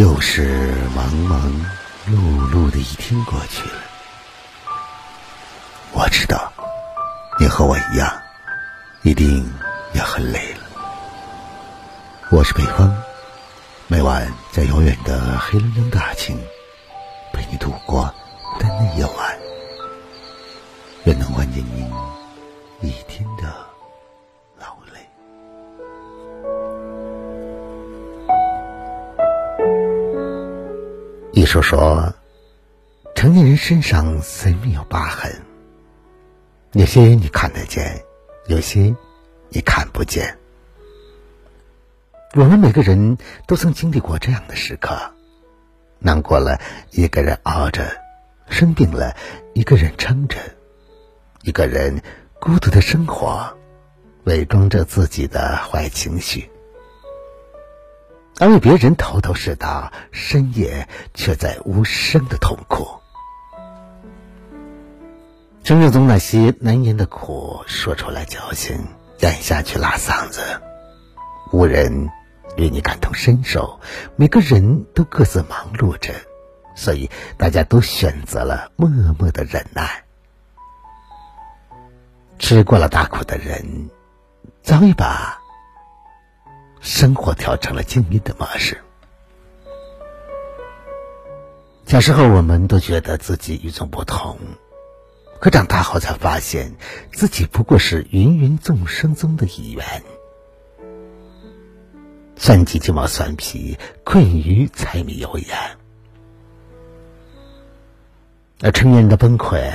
又是忙忙碌碌的一天过去了，我知道你和我一样，一定也很累了。我是北风，每晚在遥远的黑龙江大庆陪你度过孤单的夜晚，愿能缓解您一天的。说说，成年人身上虽没有疤痕，有些你看得见，有些你看不见。我们每个人都曾经历过这样的时刻：难过了，一个人熬着；生病了，一个人撑着；一个人孤独的生活，伪装着自己的坏情绪。而为别人头头是道，深夜却在无声的痛苦。生命中那些难言的苦，说出来矫情，咽下去拉嗓子，无人与你感同身受。每个人都各自忙碌着，所以大家都选择了默默的忍耐。吃过了大苦的人，早已把。生活调成了静音的模式。小时候，我们都觉得自己与众不同，可长大后才发现自己不过是芸芸众生中的一员。算计鸡毛蒜皮，困于柴米油盐。而成年人的崩溃，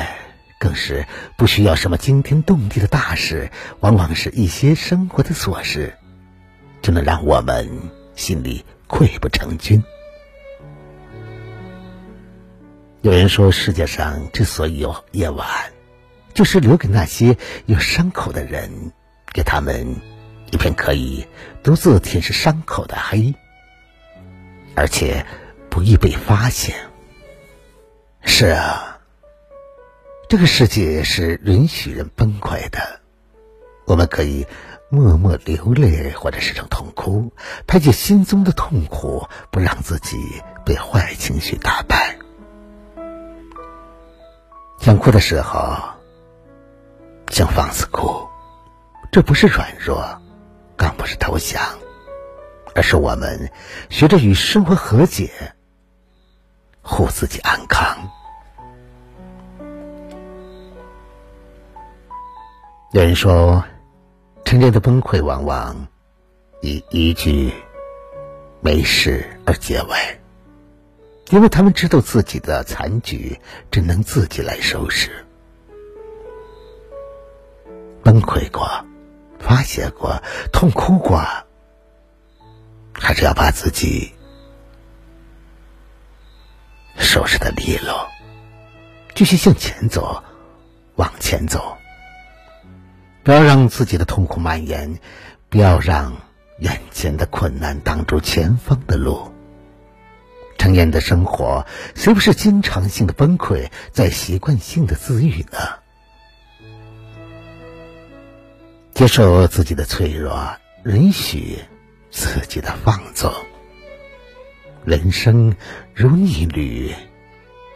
更是不需要什么惊天动地的大事，往往是一些生活的琐事。就能让我们心里溃不成军。有人说，世界上之所以有夜晚，就是留给那些有伤口的人，给他们一片可以独自舔舐伤口的黑，而且不易被发现。是啊，这个世界是允许人崩溃的，我们可以。默默流泪，或者是成痛哭，排解心中的痛苦，不让自己被坏情绪打败。想哭的时候，想放肆哭，这不是软弱，更不是投降，而是我们学着与生活和解，护自己安康。有人说。成年的崩溃往往以一句“没事”而结尾，因为他们知道自己的残局只能自己来收拾。崩溃过，发泄过，痛哭过，还是要把自己收拾的利落，继续向前走，往前走。不要让自己的痛苦蔓延，不要让眼前的困难挡住前方的路。成年的生活，谁不是经常性的崩溃，在习惯性的自愈呢？接受自己的脆弱，允许自己的放纵。人生如逆旅，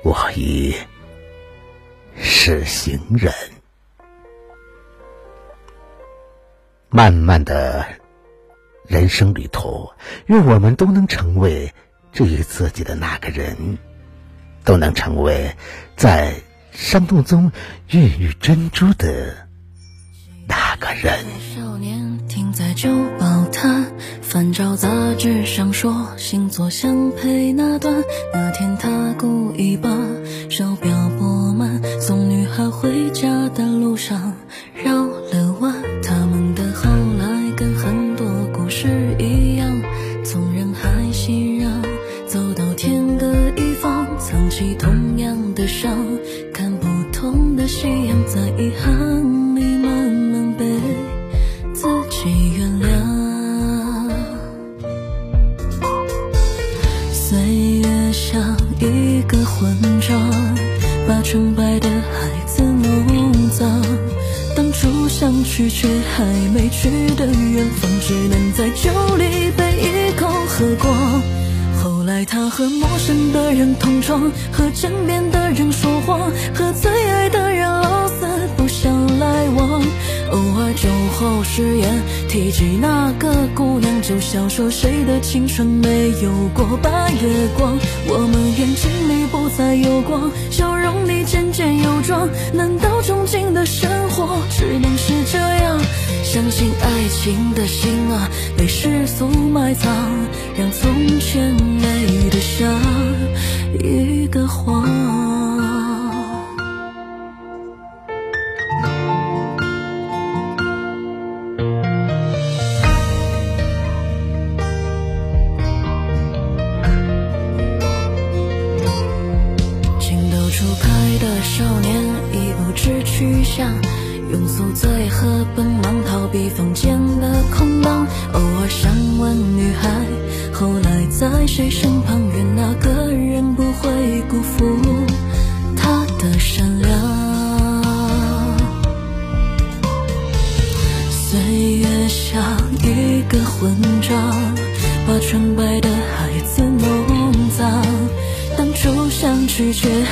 我已是行人。漫漫的人生旅途，愿我们都能成为治愈自己的那个人，都能成为在伤痛中孕育珍珠的那个人。少年停在旧报摊，翻找杂志上说星座相配那段。那天他故意把手表拨慢，送女孩回家的路上去却还没去的远方，只能在酒里被一口喝光。后来。他和陌生的人同床，和枕边的人说谎，和最爱的人老死不相来往。偶尔酒后失言，提及那个姑娘，就笑说谁的青春没有过白月光？我们眼睛里不再有光，笑容里渐渐有妆。难道憧憬的？相信爱情的心啊被世俗埋葬让从前美的像一个谎情窦初开的少年已不知去向。庸俗最和奔忙，逃避房间的空荡。偶尔想问女孩，后来在谁身旁？愿那个人不会辜负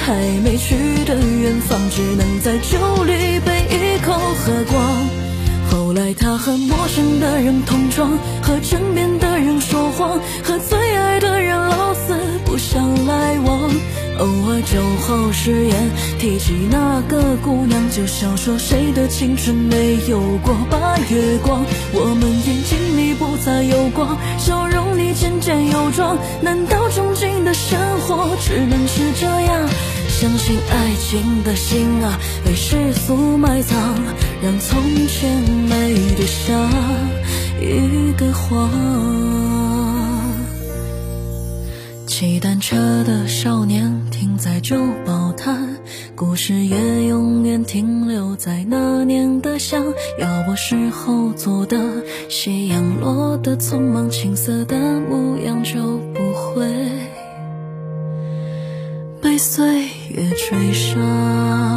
还没去的远方，只能在酒里被一口喝光。后来他和陌生的人同床，和枕边的人说谎，和最爱的人老死不相来往。偶尔酒后失言，提起那个姑娘，就笑说谁的青春没有过白月光？我们眼睛里不再有光，笑容里渐渐有妆。难道憧憬的生活只能是这？相信爱情的心啊，被世俗埋葬，让从前美得像一个谎。骑单车的少年停在旧报摊，故事也永远停留在那年的夏。要我时候做的，夕阳落的匆忙，青涩的模样就不会水上。